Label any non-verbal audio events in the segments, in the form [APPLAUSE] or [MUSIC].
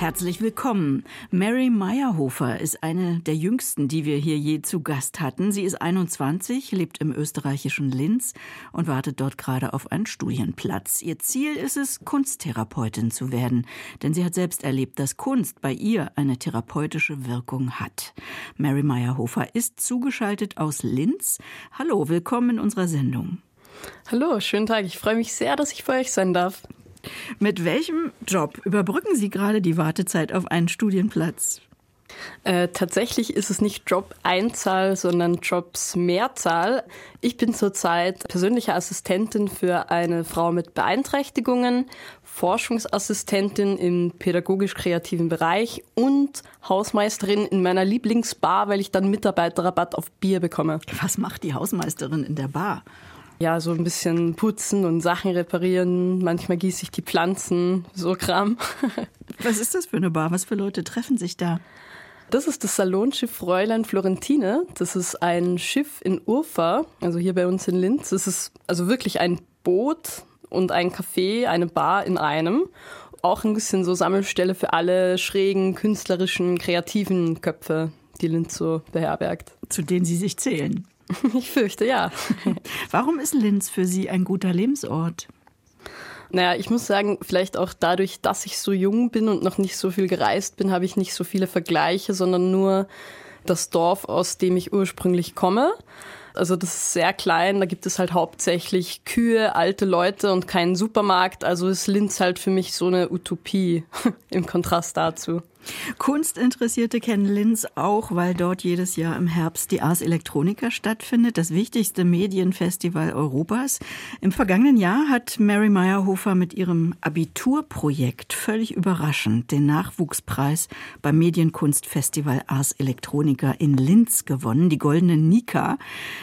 Herzlich willkommen. Mary Meyerhofer ist eine der jüngsten, die wir hier je zu Gast hatten. Sie ist 21, lebt im österreichischen Linz und wartet dort gerade auf einen Studienplatz. Ihr Ziel ist es, Kunsttherapeutin zu werden, denn sie hat selbst erlebt, dass Kunst bei ihr eine therapeutische Wirkung hat. Mary Meyerhofer ist zugeschaltet aus Linz. Hallo, willkommen in unserer Sendung. Hallo, schönen Tag. Ich freue mich sehr, dass ich bei euch sein darf. Mit welchem Job überbrücken Sie gerade die Wartezeit auf einen Studienplatz? Äh, tatsächlich ist es nicht Job Einzahl, sondern Jobs Mehrzahl. Ich bin zurzeit persönliche Assistentin für eine Frau mit Beeinträchtigungen, Forschungsassistentin im pädagogisch-kreativen Bereich und Hausmeisterin in meiner Lieblingsbar, weil ich dann Mitarbeiterrabatt auf Bier bekomme. Was macht die Hausmeisterin in der Bar? Ja, so ein bisschen putzen und Sachen reparieren. Manchmal gieße ich die Pflanzen, so Kram. [LAUGHS] Was ist das für eine Bar? Was für Leute treffen sich da? Das ist das Salonschiff Fräulein Florentine. Das ist ein Schiff in Urfa, also hier bei uns in Linz. Das ist also wirklich ein Boot und ein Café, eine Bar in einem. Auch ein bisschen so Sammelstelle für alle schrägen, künstlerischen, kreativen Köpfe, die Linz so beherbergt. Zu denen Sie sich zählen. [LAUGHS] Ich fürchte ja. [LAUGHS] Warum ist Linz für Sie ein guter Lebensort? Naja, ich muss sagen, vielleicht auch dadurch, dass ich so jung bin und noch nicht so viel gereist bin, habe ich nicht so viele Vergleiche, sondern nur das Dorf, aus dem ich ursprünglich komme. Also das ist sehr klein, da gibt es halt hauptsächlich Kühe, alte Leute und keinen Supermarkt. Also ist Linz halt für mich so eine Utopie [LAUGHS] im Kontrast dazu. Kunstinteressierte kennen Linz auch, weil dort jedes Jahr im Herbst die Ars Electronica stattfindet, das wichtigste Medienfestival Europas. Im vergangenen Jahr hat Mary Meyerhofer mit ihrem Abiturprojekt völlig überraschend den Nachwuchspreis beim Medienkunstfestival Ars Electronica in Linz gewonnen, die Goldene Nika.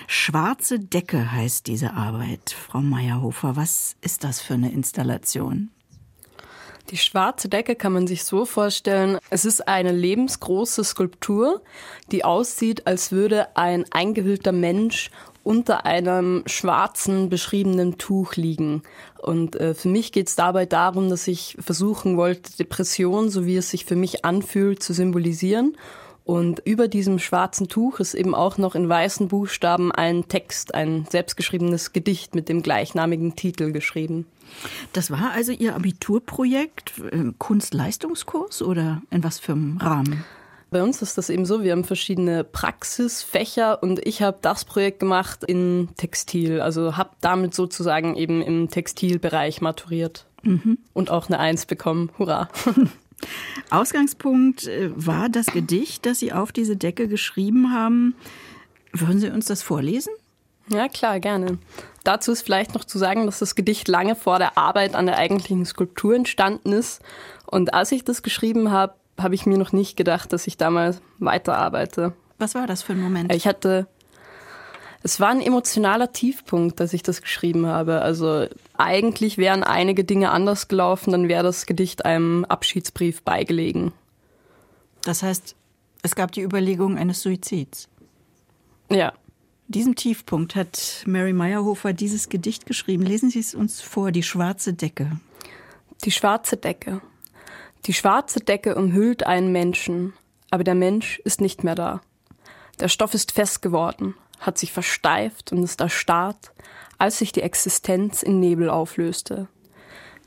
Schwarze Decke heißt diese Arbeit. Frau Meyerhofer, was ist das für eine Installation? Die schwarze Decke kann man sich so vorstellen, es ist eine lebensgroße Skulptur, die aussieht, als würde ein eingehüllter Mensch unter einem schwarzen beschriebenen Tuch liegen. Und äh, für mich geht es dabei darum, dass ich versuchen wollte, Depression, so wie es sich für mich anfühlt, zu symbolisieren und über diesem schwarzen Tuch ist eben auch noch in weißen Buchstaben ein Text, ein selbstgeschriebenes Gedicht mit dem gleichnamigen Titel geschrieben. Das war also Ihr Abiturprojekt, äh, Kunstleistungskurs oder in was für einem Rahmen? Bei uns ist das eben so, wir haben verschiedene Praxisfächer und ich habe das Projekt gemacht in Textil, also habe damit sozusagen eben im Textilbereich maturiert mhm. und auch eine Eins bekommen. Hurra! [LAUGHS] Ausgangspunkt äh, war das Gedicht, das Sie auf diese Decke geschrieben haben. Würden Sie uns das vorlesen? Ja, klar, gerne. Dazu ist vielleicht noch zu sagen, dass das Gedicht lange vor der Arbeit an der eigentlichen Skulptur entstanden ist. Und als ich das geschrieben habe, habe ich mir noch nicht gedacht, dass ich damals weiterarbeite. Was war das für ein Moment? Ich hatte es war ein emotionaler Tiefpunkt, dass ich das geschrieben habe. Also eigentlich wären einige Dinge anders gelaufen, dann wäre das Gedicht einem Abschiedsbrief beigelegen. Das heißt, es gab die Überlegung eines Suizids. Ja. Diesem Tiefpunkt hat Mary Meyerhofer dieses Gedicht geschrieben. Lesen Sie es uns vor, die schwarze Decke. Die schwarze Decke. Die schwarze Decke umhüllt einen Menschen, aber der Mensch ist nicht mehr da. Der Stoff ist fest geworden, hat sich versteift und ist erstarrt, als sich die Existenz in Nebel auflöste.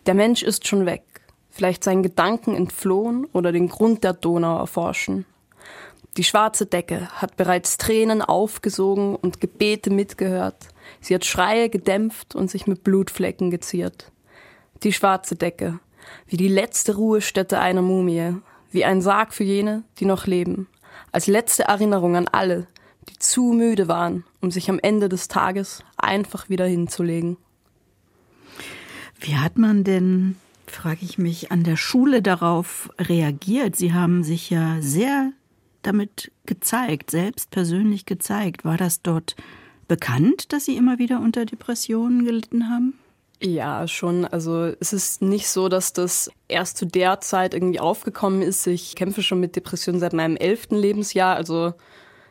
Der Mensch ist schon weg, vielleicht seinen Gedanken entflohen oder den Grund der Donau erforschen. Die schwarze Decke hat bereits Tränen aufgesogen und Gebete mitgehört. Sie hat Schreie gedämpft und sich mit Blutflecken geziert. Die schwarze Decke, wie die letzte Ruhestätte einer Mumie, wie ein Sarg für jene, die noch leben, als letzte Erinnerung an alle, die zu müde waren, um sich am Ende des Tages einfach wieder hinzulegen. Wie hat man denn, frage ich mich, an der Schule darauf reagiert? Sie haben sich ja sehr damit gezeigt, selbst persönlich gezeigt. War das dort bekannt, dass Sie immer wieder unter Depressionen gelitten haben? Ja, schon. Also es ist nicht so, dass das erst zu der Zeit irgendwie aufgekommen ist. Ich kämpfe schon mit Depressionen seit meinem elften Lebensjahr. Also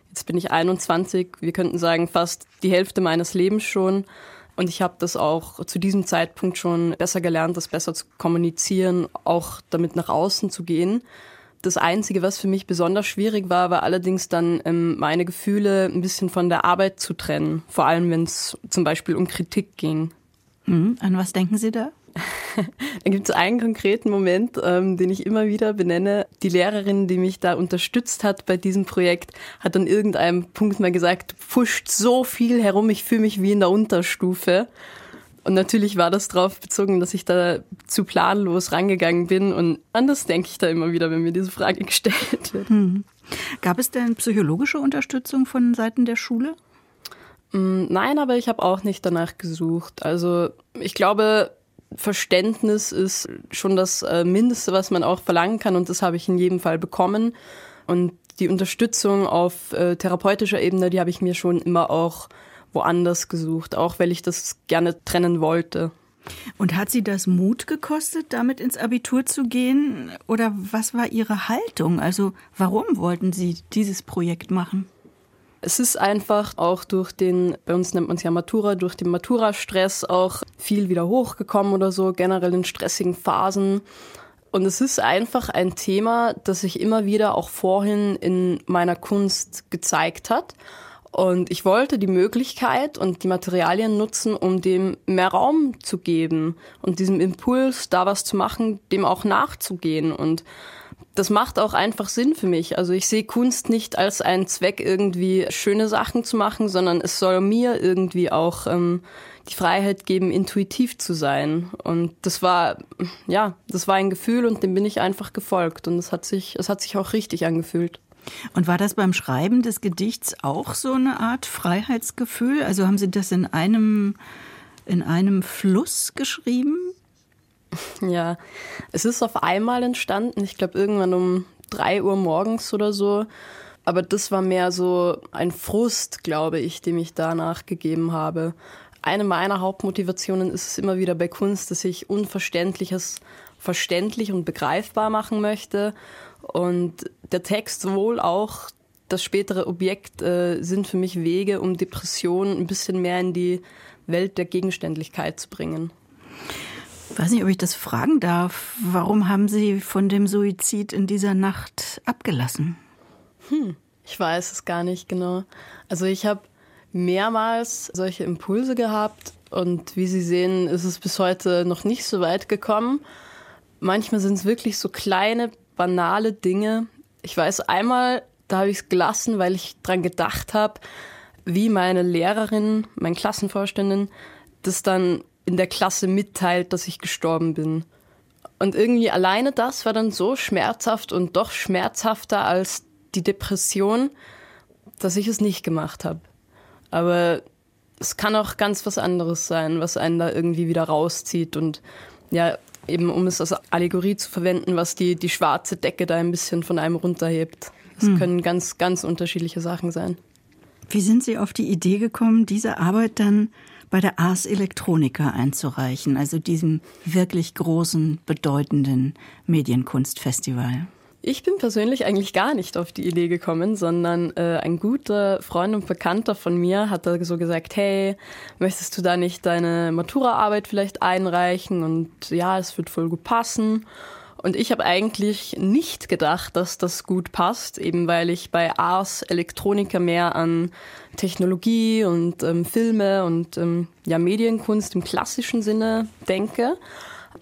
Jetzt bin ich 21, wir könnten sagen fast die Hälfte meines Lebens schon. Und ich habe das auch zu diesem Zeitpunkt schon besser gelernt, das besser zu kommunizieren, auch damit nach außen zu gehen. Das Einzige, was für mich besonders schwierig war, war allerdings dann ähm, meine Gefühle ein bisschen von der Arbeit zu trennen. Vor allem, wenn es zum Beispiel um Kritik ging. Hm, an was denken Sie da? [LAUGHS] da gibt es einen konkreten Moment, ähm, den ich immer wieder benenne. Die Lehrerin, die mich da unterstützt hat bei diesem Projekt, hat an irgendeinem Punkt mal gesagt, pfuscht so viel herum, ich fühle mich wie in der Unterstufe. Und natürlich war das darauf bezogen, dass ich da zu planlos rangegangen bin. Und anders denke ich da immer wieder, wenn mir diese Frage [LAUGHS] gestellt wird. Hm. Gab es denn psychologische Unterstützung von Seiten der Schule? Mm, nein, aber ich habe auch nicht danach gesucht. Also ich glaube, Verständnis ist schon das äh, Mindeste, was man auch verlangen kann und das habe ich in jedem Fall bekommen. Und die Unterstützung auf äh, therapeutischer Ebene, die habe ich mir schon immer auch woanders gesucht, auch weil ich das gerne trennen wollte. Und hat sie das Mut gekostet, damit ins Abitur zu gehen? Oder was war Ihre Haltung? Also warum wollten Sie dieses Projekt machen? Es ist einfach auch durch den, bei uns nennt man es ja Matura, durch den Matura-Stress auch viel wieder hochgekommen oder so, generell in stressigen Phasen. Und es ist einfach ein Thema, das sich immer wieder auch vorhin in meiner Kunst gezeigt hat. Und ich wollte die Möglichkeit und die Materialien nutzen, um dem mehr Raum zu geben und diesem Impuls, da was zu machen, dem auch nachzugehen. Und das macht auch einfach Sinn für mich. Also ich sehe Kunst nicht als einen Zweck, irgendwie schöne Sachen zu machen, sondern es soll mir irgendwie auch ähm, die Freiheit geben, intuitiv zu sein. Und das war, ja, das war ein Gefühl und dem bin ich einfach gefolgt. Und es hat sich, es hat sich auch richtig angefühlt. Und war das beim Schreiben des Gedichts auch so eine Art Freiheitsgefühl? Also haben Sie das in einem, in einem Fluss geschrieben? [LAUGHS] Ja, es ist auf einmal entstanden. Ich glaube, irgendwann um drei Uhr morgens oder so. Aber das war mehr so ein Frust, glaube ich, dem ich danach gegeben habe. Eine meiner Hauptmotivationen ist es immer wieder bei Kunst, dass ich Unverständliches verständlich und begreifbar machen möchte. Und der Text sowohl auch das spätere Objekt äh, sind für mich Wege, um Depressionen ein bisschen mehr in die Welt der Gegenständlichkeit zu bringen. Ich weiß nicht, ob ich das fragen darf. Warum haben Sie von dem Suizid in dieser Nacht abgelassen? Hm, ich weiß es gar nicht genau. Also ich habe mehrmals solche Impulse gehabt und wie Sie sehen, ist es bis heute noch nicht so weit gekommen. Manchmal sind es wirklich so kleine, banale Dinge. Ich weiß einmal, da habe ich es gelassen, weil ich dran gedacht habe, wie meine Lehrerin, mein Klassenvorständin, das dann in der Klasse mitteilt, dass ich gestorben bin. Und irgendwie alleine das war dann so schmerzhaft und doch schmerzhafter als die Depression, dass ich es nicht gemacht habe. Aber es kann auch ganz was anderes sein, was einen da irgendwie wieder rauszieht und ja, eben um es als Allegorie zu verwenden, was die, die schwarze Decke da ein bisschen von einem runterhebt. Es hm. können ganz, ganz unterschiedliche Sachen sein. Wie sind Sie auf die Idee gekommen, diese Arbeit dann bei der Ars Electronica einzureichen, also diesem wirklich großen, bedeutenden Medienkunstfestival? Ich bin persönlich eigentlich gar nicht auf die Idee gekommen, sondern äh, ein guter Freund und Bekannter von mir hat da so gesagt, hey, möchtest du da nicht deine Maturaarbeit vielleicht einreichen? Und ja, es wird voll gut passen. Und ich habe eigentlich nicht gedacht, dass das gut passt, eben weil ich bei Ars Elektronika mehr an Technologie und ähm, Filme und ähm, ja, Medienkunst im klassischen Sinne denke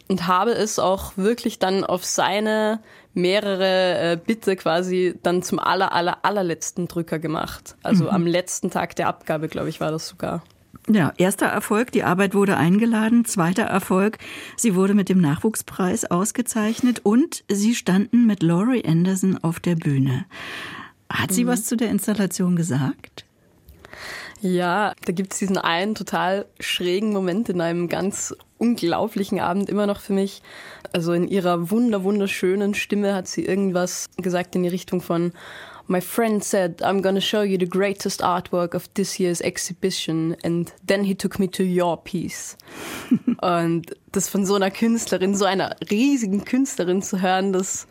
und habe es auch wirklich dann auf seine mehrere äh, Bitte quasi dann zum aller, aller, allerletzten Drücker gemacht. Also mhm. am letzten Tag der Abgabe, glaube ich, war das sogar. Ja, erster Erfolg, die Arbeit wurde eingeladen. Zweiter Erfolg, sie wurde mit dem Nachwuchspreis ausgezeichnet und sie standen mit Laurie Anderson auf der Bühne. Hat sie mhm. was zu der Installation gesagt? Ja, da gibt es diesen einen total schrägen Moment in einem ganz unglaublichen Abend immer noch für mich. Also in ihrer wunder wunderschönen Stimme hat sie irgendwas gesagt in die Richtung von My friend said, I'm gonna show you the greatest artwork of this year's exhibition. And then he took me to your piece. [LAUGHS] Und das von so einer Künstlerin, so einer riesigen Künstlerin zu hören, das,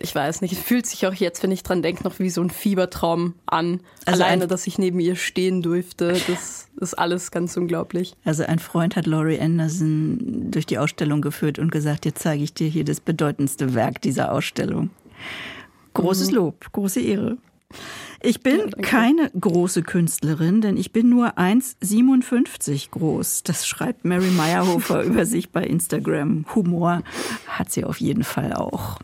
ich weiß nicht, es fühlt sich auch jetzt, wenn ich dran denke, noch wie so ein Fiebertraum an. Also Alleine, dass ich neben ihr stehen durfte, das ist alles ganz unglaublich. Also ein Freund hat Laurie Anderson durch die Ausstellung geführt und gesagt, jetzt zeige ich dir hier das bedeutendste Werk dieser Ausstellung. Großes mhm. Lob, große Ehre. Ich bin ja, keine große Künstlerin, denn ich bin nur 1,57 groß. Das schreibt Mary Meyerhofer [LAUGHS] über sich bei Instagram. Humor hat sie auf jeden Fall auch.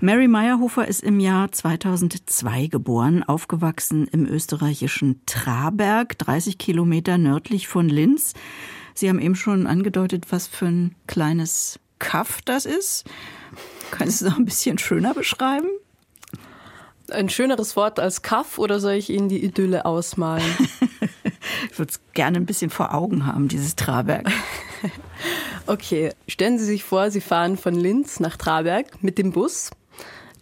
Mary Meyerhofer ist im Jahr 2002 geboren, aufgewachsen im österreichischen Traberg, 30 Kilometer nördlich von Linz. Sie haben eben schon angedeutet, was für ein kleines Kaff das ist. Kannst du es noch ein bisschen schöner beschreiben? Ein schöneres Wort als Kaff oder soll ich Ihnen die Idylle ausmalen? [LAUGHS] ich würde es gerne ein bisschen vor Augen haben, dieses Traberg. [LAUGHS] okay, stellen Sie sich vor, Sie fahren von Linz nach Traberg mit dem Bus.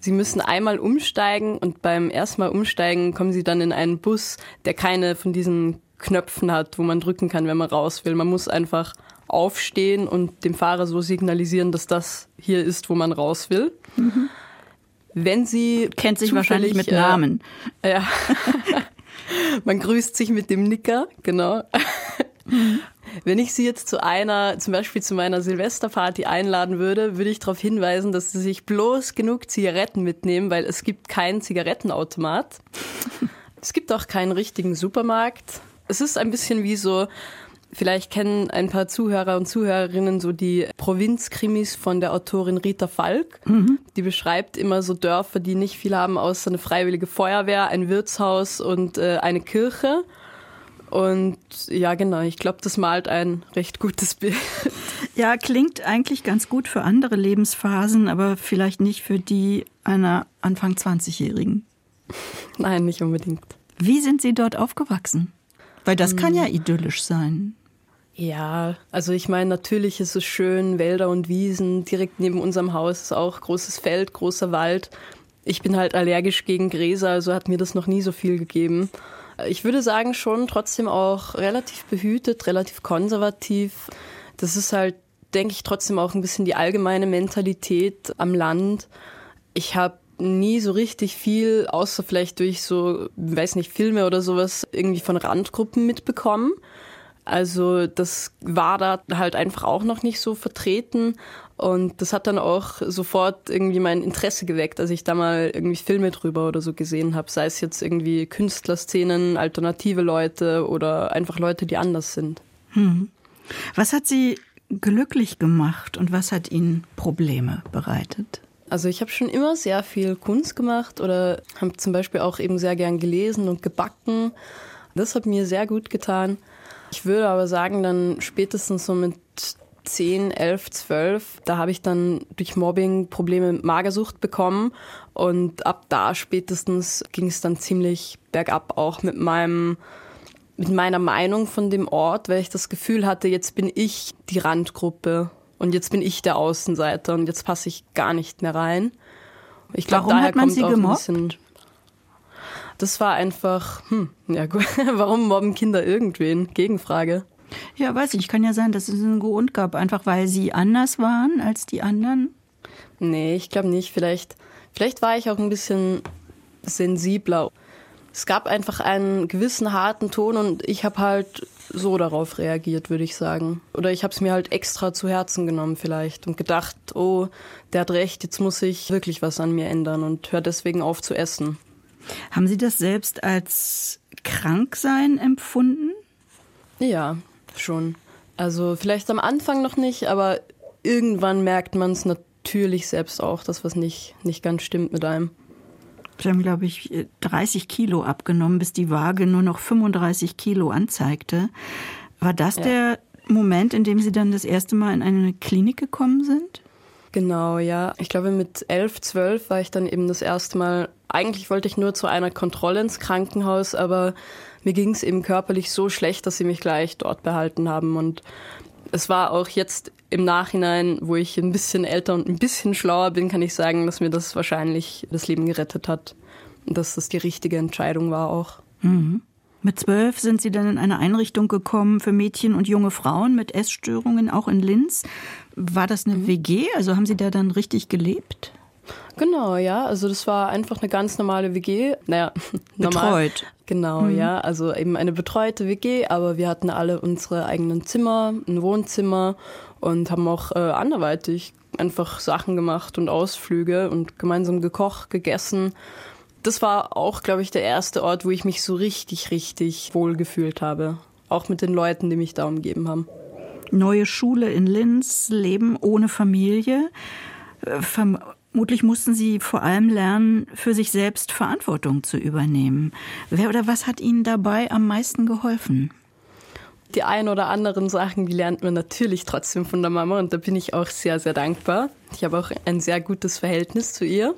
Sie müssen einmal umsteigen und beim ersten Mal umsteigen kommen Sie dann in einen Bus, der keine von diesen Knöpfen hat, wo man drücken kann, wenn man raus will. Man muss einfach aufstehen und dem Fahrer so signalisieren, dass das hier ist, wo man raus will. Mhm. Wenn sie kennt sich wahrscheinlich mit Namen. Äh, [LAUGHS] ja. Man grüßt sich mit dem Nicker, genau. Wenn ich Sie jetzt zu einer, zum Beispiel zu meiner Silvesterparty einladen würde, würde ich darauf hinweisen, dass Sie sich bloß genug Zigaretten mitnehmen, weil es gibt keinen Zigarettenautomat. Es gibt auch keinen richtigen Supermarkt. Es ist ein bisschen wie so Vielleicht kennen ein paar Zuhörer und Zuhörerinnen so die Provinzkrimis von der Autorin Rita Falk. Mhm. Die beschreibt immer so Dörfer, die nicht viel haben, außer eine freiwillige Feuerwehr, ein Wirtshaus und äh, eine Kirche. Und ja, genau, ich glaube, das malt ein recht gutes [LAUGHS] Bild. Ja, klingt eigentlich ganz gut für andere Lebensphasen, aber vielleicht nicht für die einer Anfang 20-Jährigen. Nein, nicht unbedingt. Wie sind Sie dort aufgewachsen? Weil das kann ja hm. idyllisch sein. Ja, also ich meine, natürlich ist es schön, Wälder und Wiesen. Direkt neben unserem Haus ist auch großes Feld, großer Wald. Ich bin halt allergisch gegen Gräser, also hat mir das noch nie so viel gegeben. Ich würde sagen, schon trotzdem auch relativ behütet, relativ konservativ. Das ist halt, denke ich, trotzdem auch ein bisschen die allgemeine Mentalität am Land. Ich habe nie so richtig viel, außer vielleicht durch so, weiß nicht, Filme oder sowas, irgendwie von Randgruppen mitbekommen. Also das war da halt einfach auch noch nicht so vertreten und das hat dann auch sofort irgendwie mein Interesse geweckt, als ich da mal irgendwie Filme drüber oder so gesehen habe, sei es jetzt irgendwie Künstlerszenen, alternative Leute oder einfach Leute, die anders sind. Hm. Was hat Sie glücklich gemacht und was hat Ihnen Probleme bereitet? Also ich habe schon immer sehr viel Kunst gemacht oder habe zum Beispiel auch eben sehr gern gelesen und gebacken. Das hat mir sehr gut getan. Ich würde aber sagen, dann spätestens so mit 10, 11, 12, da habe ich dann durch Mobbing Probleme mit Magersucht bekommen und ab da spätestens ging es dann ziemlich bergab auch mit meinem mit meiner Meinung von dem Ort, weil ich das Gefühl hatte, jetzt bin ich die Randgruppe und jetzt bin ich der Außenseiter und jetzt passe ich gar nicht mehr rein. Ich glaube, daher hat man kommt sie auch gemobbt? ein bisschen das war einfach, hm, ja gut, [LAUGHS] warum mobben Kinder irgendwen? Gegenfrage. Ja, weiß ich, kann ja sein, dass es einen Grund gab, einfach weil sie anders waren als die anderen. Nee, ich glaube nicht. Vielleicht, vielleicht war ich auch ein bisschen sensibler. Es gab einfach einen gewissen harten Ton und ich habe halt so darauf reagiert, würde ich sagen. Oder ich habe es mir halt extra zu Herzen genommen vielleicht und gedacht, oh, der hat recht, jetzt muss ich wirklich was an mir ändern und hör deswegen auf zu essen. Haben Sie das selbst als Kranksein empfunden? Ja, schon. Also vielleicht am Anfang noch nicht, aber irgendwann merkt man es natürlich selbst auch, dass was nicht, nicht ganz stimmt mit einem. Sie haben, glaube ich, 30 Kilo abgenommen, bis die Waage nur noch 35 Kilo anzeigte. War das ja. der Moment, in dem Sie dann das erste Mal in eine Klinik gekommen sind? Genau, ja. Ich glaube, mit 11, 12 war ich dann eben das erste Mal eigentlich wollte ich nur zu einer Kontrolle ins Krankenhaus, aber mir ging es eben körperlich so schlecht, dass sie mich gleich dort behalten haben. Und es war auch jetzt im Nachhinein, wo ich ein bisschen älter und ein bisschen schlauer bin, kann ich sagen, dass mir das wahrscheinlich das Leben gerettet hat. Und dass das die richtige Entscheidung war auch. Mhm. Mit zwölf sind Sie dann in eine Einrichtung gekommen für Mädchen und junge Frauen mit Essstörungen, auch in Linz. War das eine mhm. WG? Also haben Sie da dann richtig gelebt? Genau, ja. Also das war einfach eine ganz normale WG. Naja, [LAUGHS] normal. Betreut. Genau, mhm. ja. Also eben eine betreute WG, aber wir hatten alle unsere eigenen Zimmer, ein Wohnzimmer und haben auch äh, anderweitig einfach Sachen gemacht und Ausflüge und gemeinsam gekocht, gegessen. Das war auch, glaube ich, der erste Ort, wo ich mich so richtig, richtig wohl gefühlt habe. Auch mit den Leuten, die mich da umgeben haben. Neue Schule in Linz, Leben ohne Familie. Äh, vermutlich mussten Sie vor allem lernen, für sich selbst Verantwortung zu übernehmen. Wer oder was hat Ihnen dabei am meisten geholfen? Die ein oder anderen Sachen, die lernt man natürlich trotzdem von der Mama und da bin ich auch sehr, sehr dankbar. Ich habe auch ein sehr gutes Verhältnis zu ihr.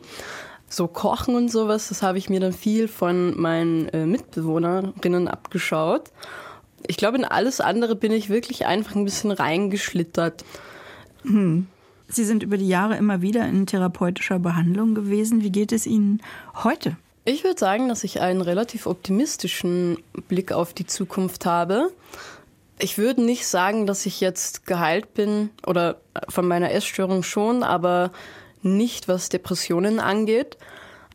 So Kochen und sowas, das habe ich mir dann viel von meinen äh, Mitbewohnerinnen abgeschaut. Ich glaube, in alles andere bin ich wirklich einfach ein bisschen reingeschlittert. Hm. Sie sind über die Jahre immer wieder in therapeutischer Behandlung gewesen. Wie geht es Ihnen heute? Ich würde sagen, dass ich einen relativ optimistischen Blick auf die Zukunft habe. Ich würde nicht sagen, dass ich jetzt geheilt bin oder von meiner Essstörung schon, aber nicht was Depressionen angeht.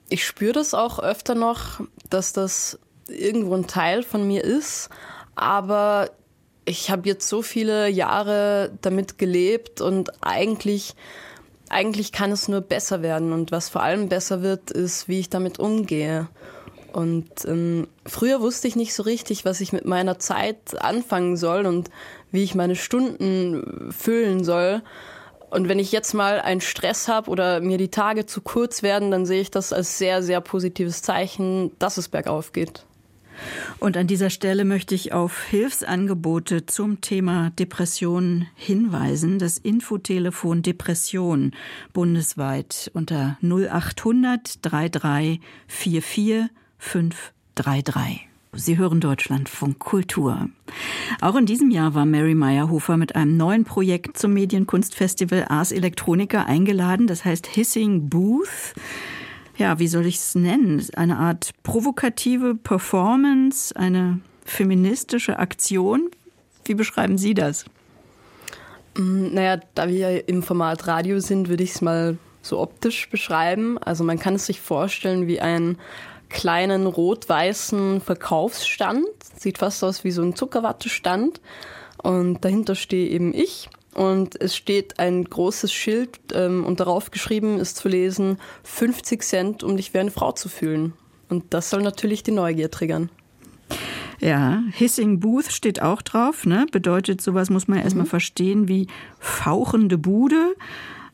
Ich spüre das auch öfter noch, dass das irgendwo ein Teil von mir ist, aber ich habe jetzt so viele Jahre damit gelebt und eigentlich eigentlich kann es nur besser werden und was vor allem besser wird, ist, wie ich damit umgehe. Und ähm, früher wusste ich nicht so richtig, was ich mit meiner Zeit anfangen soll und wie ich meine Stunden füllen soll. Und wenn ich jetzt mal einen Stress habe oder mir die Tage zu kurz werden, dann sehe ich das als sehr, sehr positives Zeichen, dass es bergauf geht. Und an dieser Stelle möchte ich auf Hilfsangebote zum Thema Depression hinweisen. Das Infotelefon Depression bundesweit unter 0800 33 44 533. Sie hören Deutschlandfunk Kultur. Auch in diesem Jahr war Mary Meyerhofer mit einem neuen Projekt zum Medienkunstfestival Ars Electronica eingeladen, das heißt Hissing Booth ja, wie soll ich es nennen? Eine Art provokative Performance, eine feministische Aktion. Wie beschreiben Sie das? Mm, naja, da wir im Format Radio sind, würde ich es mal so optisch beschreiben. Also man kann es sich vorstellen wie einen kleinen rot-weißen Verkaufsstand. Sieht fast aus wie so ein Zuckerwattestand. Und dahinter stehe eben ich und es steht ein großes Schild ähm, und darauf geschrieben ist zu lesen 50 Cent, um dich wie eine Frau zu fühlen. Und das soll natürlich die Neugier triggern. Ja, Hissing Booth steht auch drauf, ne? Bedeutet sowas muss man mhm. erstmal verstehen wie fauchende Bude.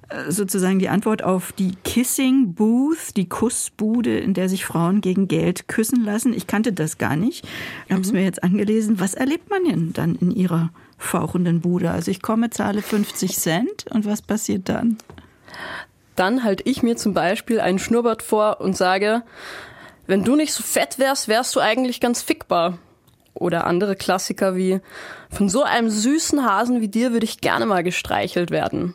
Äh, sozusagen die Antwort auf die Kissing Booth, die Kussbude, in der sich Frauen gegen Geld küssen lassen. Ich kannte das gar nicht. Ich habe es mhm. mir jetzt angelesen. Was erlebt man denn dann in ihrer fauchenden Bude. Also ich komme, zahle 50 Cent und was passiert dann? Dann halte ich mir zum Beispiel einen Schnurrbart vor und sage, wenn du nicht so fett wärst, wärst du eigentlich ganz fickbar. Oder andere Klassiker wie, von so einem süßen Hasen wie dir würde ich gerne mal gestreichelt werden.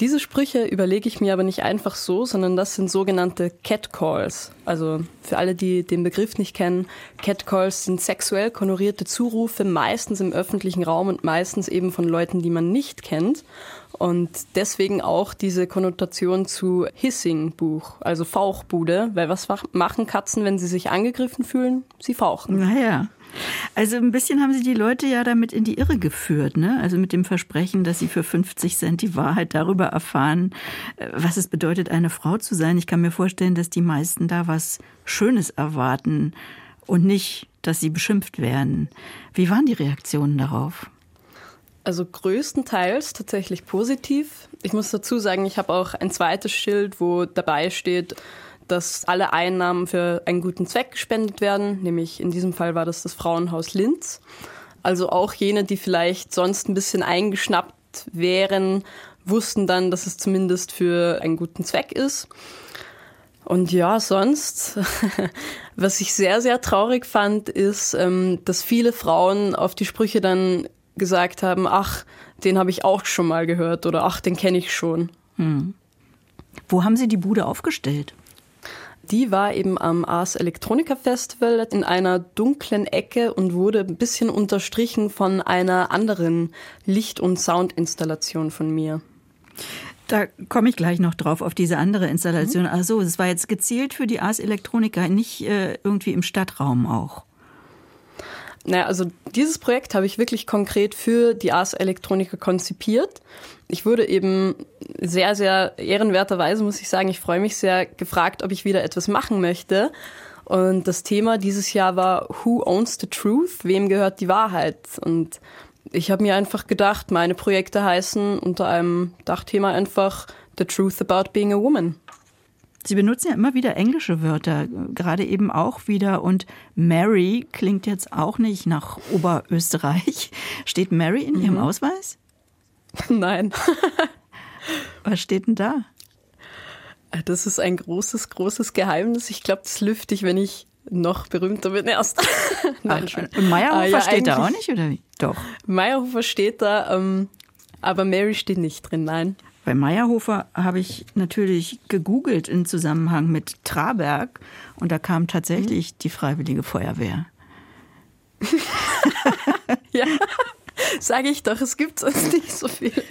Diese Sprüche überlege ich mir aber nicht einfach so, sondern das sind sogenannte Catcalls. Also für alle, die den Begriff nicht kennen, Catcalls sind sexuell konorierte Zurufe, meistens im öffentlichen Raum und meistens eben von Leuten, die man nicht kennt. Und deswegen auch diese Konnotation zu Hissing-Buch, also Fauchbude, weil was machen Katzen, wenn sie sich angegriffen fühlen? Sie fauchen. Naja. Also ein bisschen haben sie die Leute ja damit in die Irre geführt, ne? Also mit dem Versprechen, dass sie für 50 Cent die Wahrheit darüber erfahren, äh, was es bedeutet, eine Frau zu sein. Ich kann mir vorstellen, dass die meisten da was Schönes erwarten und nicht, dass sie beschimpft werden. Wie waren die Reaktionen darauf? Also größtenteils tatsächlich positiv. Ich muss dazu sagen, ich habe auch ein zweites Schild, wo dabei steht, dass alle Einnahmen für einen guten Zweck gespendet werden, nämlich in diesem Fall war das das Frauenhaus Linz. Also auch jene, die vielleicht sonst ein bisschen eingeschnappt wären, wussten dann, dass es zumindest für einen guten Zweck ist. Und ja, sonst, [LAUGHS] was ich sehr, sehr traurig fand, ist, ähm, dass viele Frauen auf die Sprüche dann gesagt haben, ach, den habe ich auch schon mal gehört oder ach, den kenne ich schon. Hm. Wo haben Sie die Bude aufgestellt? Die war eben am Ars Electronica Festival in einer dunklen Ecke und wurde ein bisschen unterstrichen von einer anderen Licht- und Soundinstallation von mir. Da komme ich gleich noch drauf, auf diese andere Installation. Mhm. Ach so, es war jetzt gezielt für die Ars Electronica, nicht äh, irgendwie im Stadtraum auch. Naja, also dieses Projekt habe ich wirklich konkret für die Ars Electronica konzipiert. Ich wurde eben sehr, sehr ehrenwerterweise, muss ich sagen, ich freue mich sehr, gefragt, ob ich wieder etwas machen möchte. Und das Thema dieses Jahr war Who owns the truth? Wem gehört die Wahrheit? Und ich habe mir einfach gedacht, meine Projekte heißen unter einem Dachthema einfach The Truth About Being a Woman. Sie benutzen ja immer wieder englische Wörter, gerade eben auch wieder. Und Mary klingt jetzt auch nicht nach Oberösterreich. [LAUGHS] Steht Mary in Ihrem mhm. Ausweis? [LAUGHS] Nein. [LAUGHS] Was steht denn da? Das ist ein großes, großes Geheimnis. Ich glaube, das lüfte ich, wenn ich noch berühmter bin erst. Nein, Ach, schon. Und Meyerhofer ah, ja, steht da auch nicht, oder wie? Doch. Meyerhofer steht da, ähm, aber Mary steht nicht drin, nein. Bei Meyerhofer habe ich natürlich gegoogelt im Zusammenhang mit Traberg und da kam tatsächlich mhm. die Freiwillige Feuerwehr. [LAUGHS] ja, sage ich doch, es gibt sonst nicht so viel. [LAUGHS]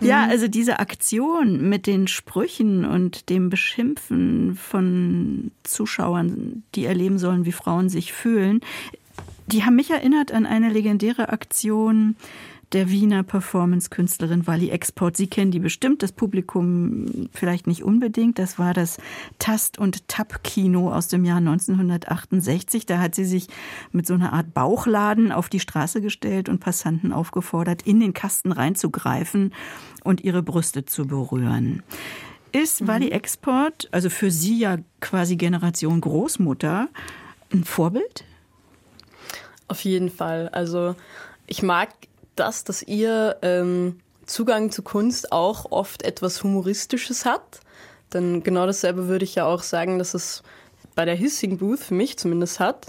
Ja, mhm. also diese Aktion mit den Sprüchen und dem Beschimpfen von Zuschauern, die erleben sollen, wie Frauen sich fühlen, die haben mich erinnert an eine legendäre Aktion der Wiener Performance-Künstlerin Wally Export. Sie kennen die bestimmt, das Publikum vielleicht nicht unbedingt. Das war das Tast- und Tap-Kino aus dem Jahr 1968. Da hat sie sich mit so einer Art Bauchladen auf die Straße gestellt und Passanten aufgefordert, in den Kasten reinzugreifen und ihre Brüste zu berühren. Ist mhm. Wally Export, also für Sie ja quasi Generation Großmutter, ein Vorbild? Auf jeden Fall. Also ich mag das, dass ihr ähm, Zugang zu Kunst auch oft etwas Humoristisches hat. Denn genau dasselbe würde ich ja auch sagen, dass es bei der Hissing Booth für mich zumindest hat.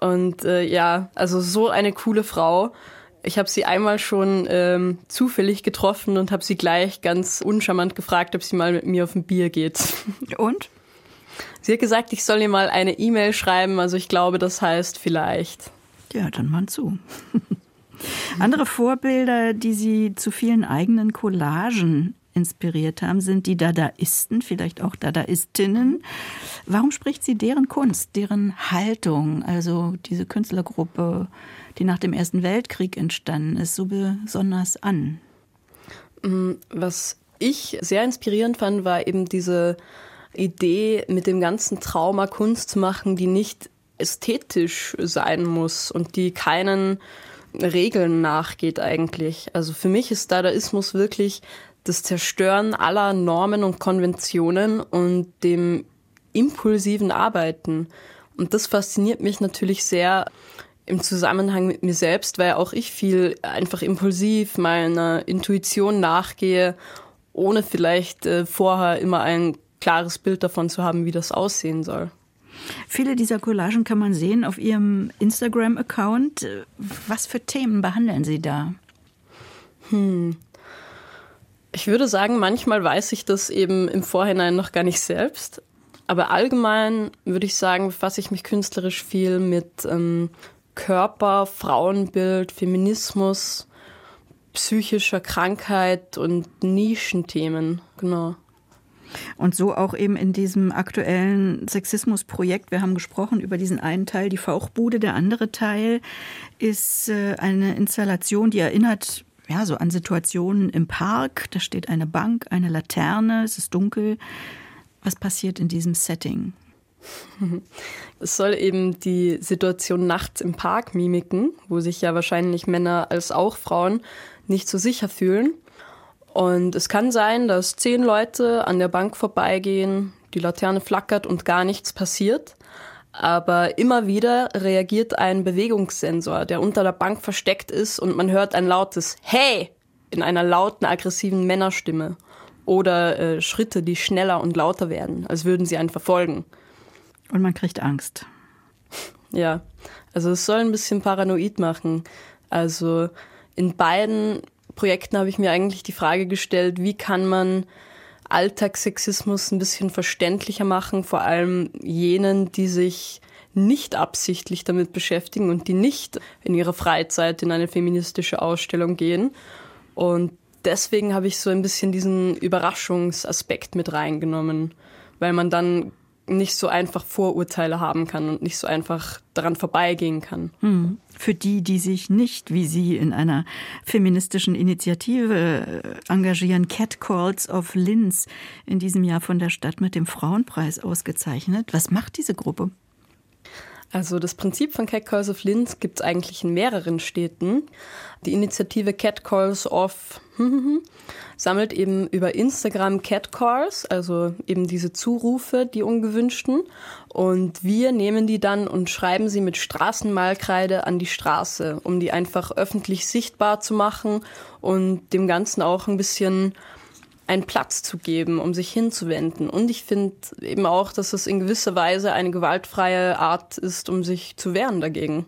Und äh, ja, also so eine coole Frau. Ich habe sie einmal schon ähm, zufällig getroffen und habe sie gleich ganz uncharmant gefragt, ob sie mal mit mir auf ein Bier geht. [LAUGHS] Und? Sie hat gesagt, ich soll ihr mal eine E-Mail schreiben. Also ich glaube, das heißt vielleicht. Ja, dann mal zu. [LAUGHS] Andere Vorbilder, die Sie zu vielen eigenen Collagen inspiriert haben, sind die Dadaisten, vielleicht auch Dadaistinnen. Warum spricht sie deren Kunst, deren Haltung, also diese Künstlergruppe, die nach dem Ersten Weltkrieg entstanden ist, so besonders an? Mm, was ich sehr inspirierend fand, war eben diese Idee, mit dem ganzen Trauma Kunst zu machen, die nicht ästhetisch sein muss und die keinen Regeln nachgeht eigentlich. Also für mich ist Dadaismus wirklich das Zerstören aller Normen und Konventionen und dem impulsiven Arbeiten. Und das fasziniert mich natürlich sehr im Zusammenhang mit mir selbst, weil auch ich viel einfach impulsiv meiner Intuition nachgehe, ohne vielleicht äh, vorher immer ein klares Bild davon zu haben, wie das aussehen soll. Viele dieser Collagen kann man sehen auf Ihrem Instagram-Account. Was für Themen behandeln Sie da? Hm. Ich würde sagen, manchmal weiß ich das eben im Vorhinein noch gar nicht selbst. Aber allgemein würde ich sagen, befasse ich mich künstlerisch viel mit ähm, Körper, Frauenbild, Feminismus, psychischer Krankheit und Nischenthemen. Genau. Und so auch eben in diesem aktuellen Sexismusprojekt. Wir haben gesprochen über diesen einen Teil, die Fauchbude. Der andere Teil ist äh, eine Installation, die erinnert ja, so an Situationen im Park. Da steht eine Bank, eine Laterne, es ist dunkel. Was passiert in diesem Setting? [LAUGHS] Es soll eben die Situation nachts im Park mimiken, wo sich ja wahrscheinlich Männer als auch Frauen nicht so sicher fühlen. Und es kann sein, dass zehn Leute an der Bank vorbeigehen, die Laterne flackert und gar nichts passiert. Aber immer wieder reagiert ein Bewegungssensor, der unter der Bank versteckt ist und man hört ein lautes Hey in einer lauten, aggressiven Männerstimme. Oder äh, Schritte, die schneller und lauter werden, als würden sie einen verfolgen. Und man kriegt Angst. Ja, also es soll ein bisschen paranoid machen. Also in beiden Projekten habe ich mir eigentlich die Frage gestellt, wie kann man Alltagssexismus ein bisschen verständlicher machen, vor allem jenen, die sich nicht absichtlich damit beschäftigen und die nicht in ihrer Freizeit in eine feministische Ausstellung gehen. Und deswegen habe ich so ein bisschen diesen Überraschungsaspekt mit reingenommen, weil man dann nicht so einfach Vorurteile haben kann und nicht so einfach daran vorbeigehen kann. Hm. Für die, die sich nicht wie Sie in einer feministischen Initiative äh, engagieren, Catcalls of Linz in diesem Jahr von der Stadt mit dem Frauenpreis ausgezeichnet. Was macht diese Gruppe? Also das Prinzip von Catcalls of Linz gibt es eigentlich in mehreren Städten. Die Initiative Catcalls of [LAUGHS] sammelt eben über Instagram Catcalls, also eben diese Zurufe, die ungewünschten. Und wir nehmen die dann und schreiben sie mit Straßenmalkreide an die Straße, um die einfach öffentlich sichtbar zu machen und dem Ganzen auch ein bisschen einen Platz zu geben, um sich hinzuwenden. Und ich finde eben auch, dass es in gewisser Weise eine gewaltfreie Art ist, um sich zu wehren dagegen.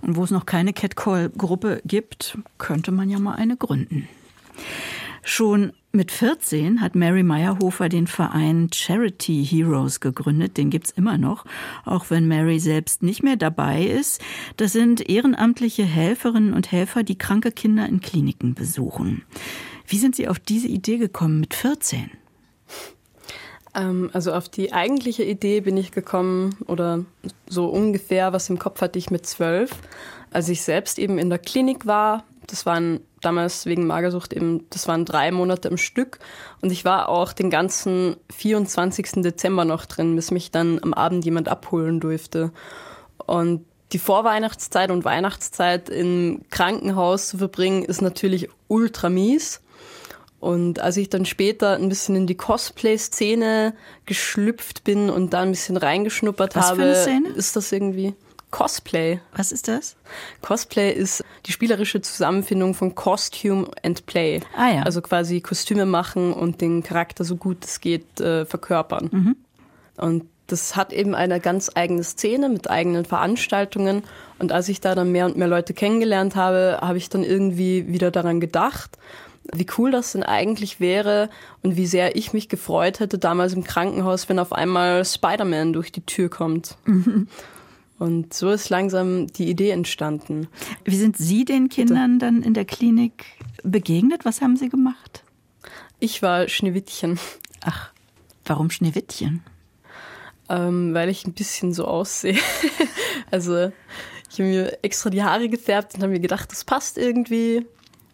Und wo es noch keine Catcall-Gruppe gibt, könnte man ja mal eine gründen. Schon mit 14 hat Mary Meyerhofer den Verein Charity Heroes gegründet. Den gibt's immer noch, auch wenn Mary selbst nicht mehr dabei ist. Das sind ehrenamtliche Helferinnen und Helfer, die kranke Kinder in Kliniken besuchen. Wie sind Sie auf diese Idee gekommen mit 14? Ähm, also auf die eigentliche Idee bin ich gekommen oder so ungefähr, was im Kopf hatte ich mit zwölf, als ich selbst eben in der Klinik war. Das waren damals wegen Magersucht eben, das waren drei Monate im Stück und ich war auch den ganzen 24. Dezember noch drin, bis mich dann am Abend jemand abholen durfte. Und die Vorweihnachtszeit und Weihnachtszeit im Krankenhaus zu verbringen, ist natürlich ultra mies. Und als ich dann später ein bisschen in die Cosplay-Szene geschlüpft bin und da ein bisschen reingeschnuppert Was habe, für eine Szene? ist das irgendwie Cosplay. Was ist das? Cosplay ist die spielerische Zusammenfindung von Costume and Play. Ah ja. Also quasi Kostüme machen und den Charakter so gut es geht äh, verkörpern. Mhm. Und das hat eben eine ganz eigene Szene mit eigenen Veranstaltungen. Und als ich da dann mehr und mehr Leute kennengelernt habe, habe ich dann irgendwie wieder daran gedacht, wie cool das denn eigentlich wäre und wie sehr ich mich gefreut hätte damals im Krankenhaus, wenn auf einmal Spider-Man durch die Tür kommt. Und so ist langsam die Idee entstanden. Wie sind Sie den Kindern dann in der Klinik begegnet? Was haben Sie gemacht? Ich war Schneewittchen, Ach, warum Schneewittchen? ähm, weil ich ein bisschen so aussehe. [LAUGHS] also ich habe mir extra die Haare gefärbt und habe mir gedacht, das passt irgendwie.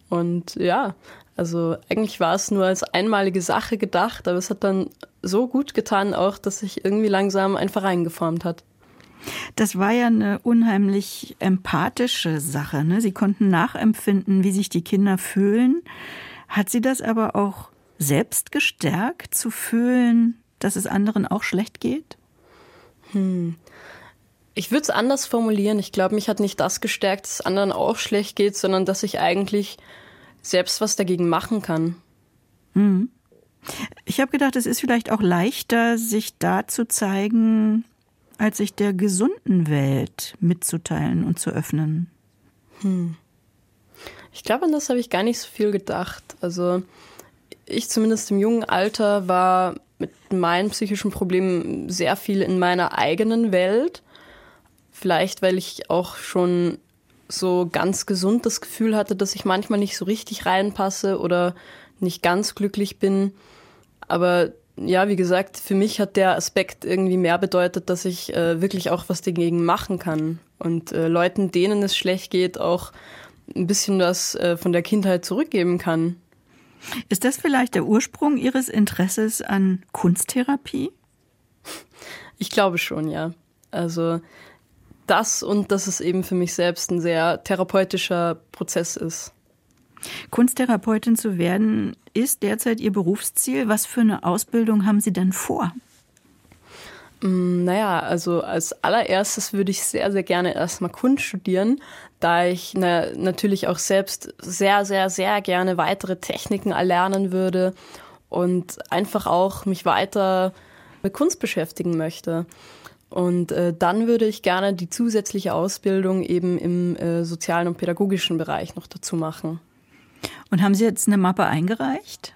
Und ja, also eigentlich war es nur als einmalige Sache gedacht, aber es hat dann so gut getan auch, dass sich irgendwie langsam ein Verein geformt hat. Das war ja eine unheimlich empathische Sache. Ne? Sie konnten nachempfinden, wie sich die Kinder fühlen. Hat sie das aber auch selbst gestärkt, zu fühlen, dass es anderen auch schlecht geht? Ich würde es anders formulieren. Ich glaube, mich hat nicht das gestärkt, dass es anderen auch schlecht geht, sondern dass ich eigentlich selbst was dagegen machen kann. Ich habe gedacht, es ist vielleicht auch leichter, sich da zu zeigen, als sich der gesunden Welt mitzuteilen und zu öffnen. Ich glaube, an das habe ich gar nicht so viel gedacht. Also ich zumindest im jungen Alter war mit meinen psychischen Problemen sehr viel in meiner eigenen Welt. Vielleicht, weil ich auch schon so ganz gesund das Gefühl hatte, dass ich manchmal nicht so richtig reinpasse oder nicht ganz glücklich bin. Aber ja, wie gesagt, für mich hat der Aspekt irgendwie mehr bedeutet, dass ich äh, wirklich auch was dagegen machen kann und äh, Leuten, denen es schlecht geht, auch ein bisschen was äh, von der Kindheit zurückgeben kann. Ist das vielleicht der Ursprung Ihres Interesses an Kunsttherapie? Ich glaube schon, ja. Also das und dass es eben für mich selbst ein sehr therapeutischer Prozess ist. Kunsttherapeutin zu werden ist derzeit Ihr Berufsziel. Was für eine Ausbildung haben Sie denn vor? Mm, Naja, also als allererstes würde ich sehr, sehr gerne erstmal Kunst studieren, da ich na, natürlich auch selbst sehr, sehr, sehr gerne weitere Techniken erlernen würde und einfach auch mich weiter mit Kunst beschäftigen möchte. Und äh, dann würde ich gerne die zusätzliche Ausbildung eben im äh, sozialen und pädagogischen Bereich noch dazu machen. Und haben Sie jetzt eine Mappe eingereicht?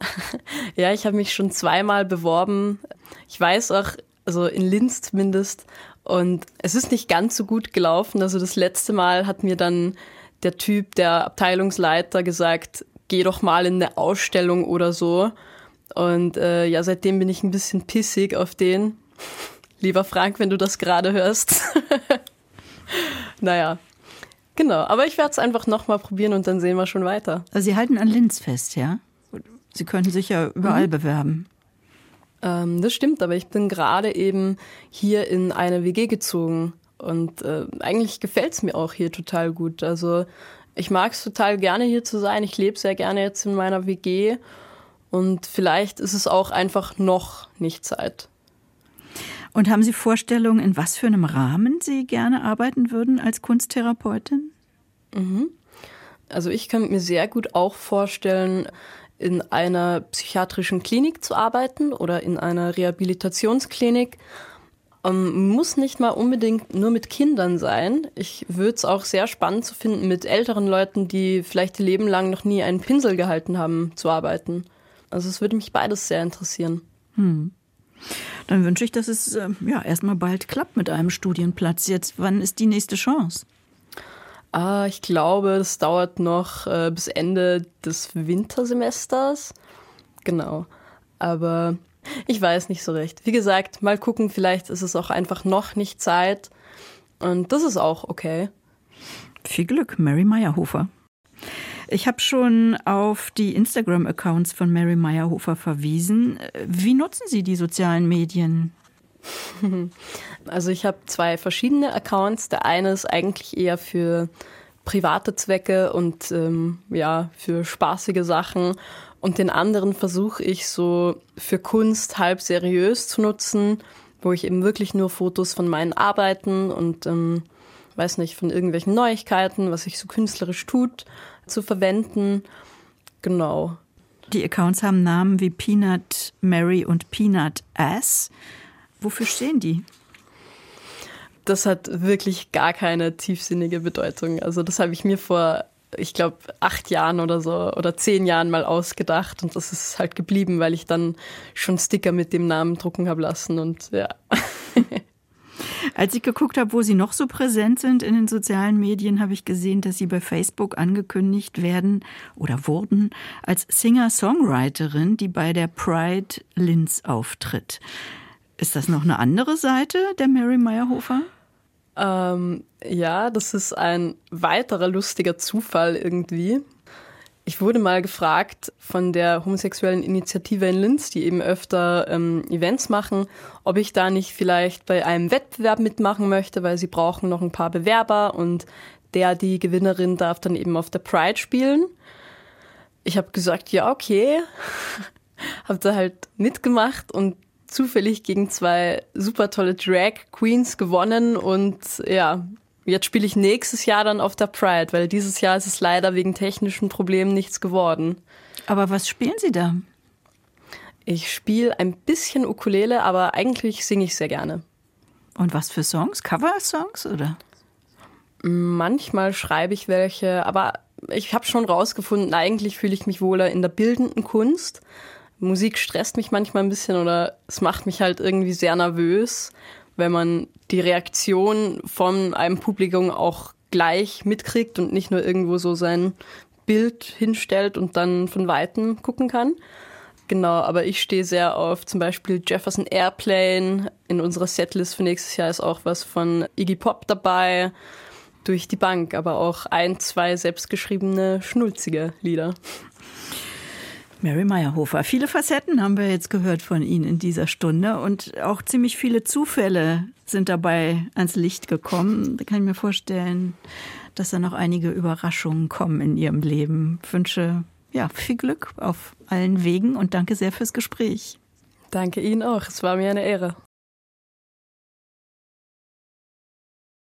[LAUGHS] Ja, ich habe mich schon zweimal beworben. Ich weiß auch, also in Linz zumindest. Und es ist nicht ganz so gut gelaufen. Also das letzte Mal hat mir dann der Typ, der Abteilungsleiter, gesagt, geh doch mal in eine Ausstellung oder so. Und äh, ja, seitdem bin ich ein bisschen pissig auf den. Lieber Frank, wenn du das gerade hörst. [LAUGHS] naja, genau. Aber ich werde es einfach nochmal probieren und dann sehen wir schon weiter. Also Sie halten an Linz fest, ja? Sie könnten sich ja überall mhm. bewerben. Ähm, das stimmt, aber ich bin gerade eben hier in eine WG gezogen. Und äh, eigentlich gefällt es mir auch hier total gut. Also ich mag es total gerne hier zu sein. Ich lebe sehr gerne jetzt in meiner WG. Und vielleicht ist es auch einfach noch nicht Zeit. Und haben Sie Vorstellungen, in was für einem Rahmen Sie gerne arbeiten würden als Kunsttherapeutin? Mhm. Also ich könnte mir sehr gut auch vorstellen, in einer psychiatrischen Klinik zu arbeiten oder in einer Rehabilitationsklinik. Ähm, muss nicht mal unbedingt nur mit Kindern sein. Ich würde es auch sehr spannend zu finden, mit älteren Leuten, die vielleicht ihr Leben lang noch nie einen Pinsel gehalten haben, zu arbeiten. Also es würde mich beides sehr interessieren. Hm. Dann wünsche ich, dass es äh, ja erstmal bald klappt mit einem Studienplatz. Jetzt, wann ist die nächste Chance? Ah, ich glaube, es dauert noch äh, bis Ende des Wintersemesters. Genau. Aber ich weiß nicht so recht. Wie gesagt, mal gucken, vielleicht ist es auch einfach noch nicht Zeit. Und das ist auch okay. Viel Glück, Mary Meyerhofer. Ich habe schon auf die Instagram-Accounts von Mary Meyerhofer verwiesen. Wie nutzen Sie die sozialen Medien? [LAUGHS] Also ich habe zwei verschiedene Accounts. Der eine ist eigentlich eher für private Zwecke und ähm, ja für spaßige Sachen und den anderen versuche ich so für Kunst halb seriös zu nutzen, wo ich eben wirklich nur Fotos von meinen Arbeiten und ähm, weiß nicht von irgendwelchen Neuigkeiten, was sich so künstlerisch tut, zu verwenden. Genau. Die Accounts haben Namen wie Peanut Mary und Peanut Ass. Wofür stehen die? Das hat wirklich gar keine tiefsinnige Bedeutung. Also das habe ich mir vor, ich glaube, acht Jahren oder so oder zehn Jahren mal ausgedacht und das ist halt geblieben, weil ich dann schon Sticker mit dem Namen drucken habe lassen und ja. [LAUGHS] Als ich geguckt habe, wo Sie noch so präsent sind in den sozialen Medien, habe ich gesehen, dass Sie bei Facebook angekündigt werden oder wurden als Singer-Songwriterin, die bei der Pride Linz auftritt. Ist das noch eine andere Seite der Mary Meyerhofer? Ähm, ja, das ist ein weiterer lustiger Zufall irgendwie. Ich wurde mal gefragt von der homosexuellen Initiative in Linz, die eben öfter ähm, Events machen, ob ich da nicht vielleicht bei einem Wettbewerb mitmachen möchte, weil sie brauchen noch ein paar Bewerber und der, die Gewinnerin darf dann eben auf der Pride spielen. Ich habe gesagt, ja, okay. [LAUGHS] habe da halt mitgemacht und zufällig gegen zwei super tolle Drag Queens gewonnen und ja, jetzt spiele ich nächstes Jahr dann auf der Pride, weil dieses Jahr ist es leider wegen technischen Problemen nichts geworden. Aber was spielen Sie da? Ich spiele ein bisschen Ukulele, aber eigentlich singe ich sehr gerne. Und was für Songs? Cover-Songs oder? Manchmal schreibe ich welche, aber ich habe schon rausgefunden, eigentlich fühle ich mich wohler in der bildenden Kunst. Musik stresst mich manchmal ein bisschen oder es macht mich halt irgendwie sehr nervös, wenn man die Reaktion von einem Publikum auch gleich mitkriegt und nicht nur irgendwo so sein Bild hinstellt und dann von Weitem gucken kann. Genau, aber ich stehe sehr auf zum Beispiel Jefferson Airplane. In unserer Setlist für nächstes Jahr ist auch was von Iggy Pop dabei. Durch die Bank, aber auch ein, zwei selbstgeschriebene, schnulzige Lieder. Mary Meyerhofer. Viele Facetten haben wir jetzt gehört von Ihnen in dieser Stunde und auch ziemlich viele Zufälle sind dabei ans Licht gekommen. Da kann ich mir vorstellen, dass da noch einige Überraschungen kommen in Ihrem Leben. Ich wünsche ja, viel Glück auf allen Wegen und danke sehr fürs Gespräch. Danke Ihnen auch. Es war mir eine Ehre.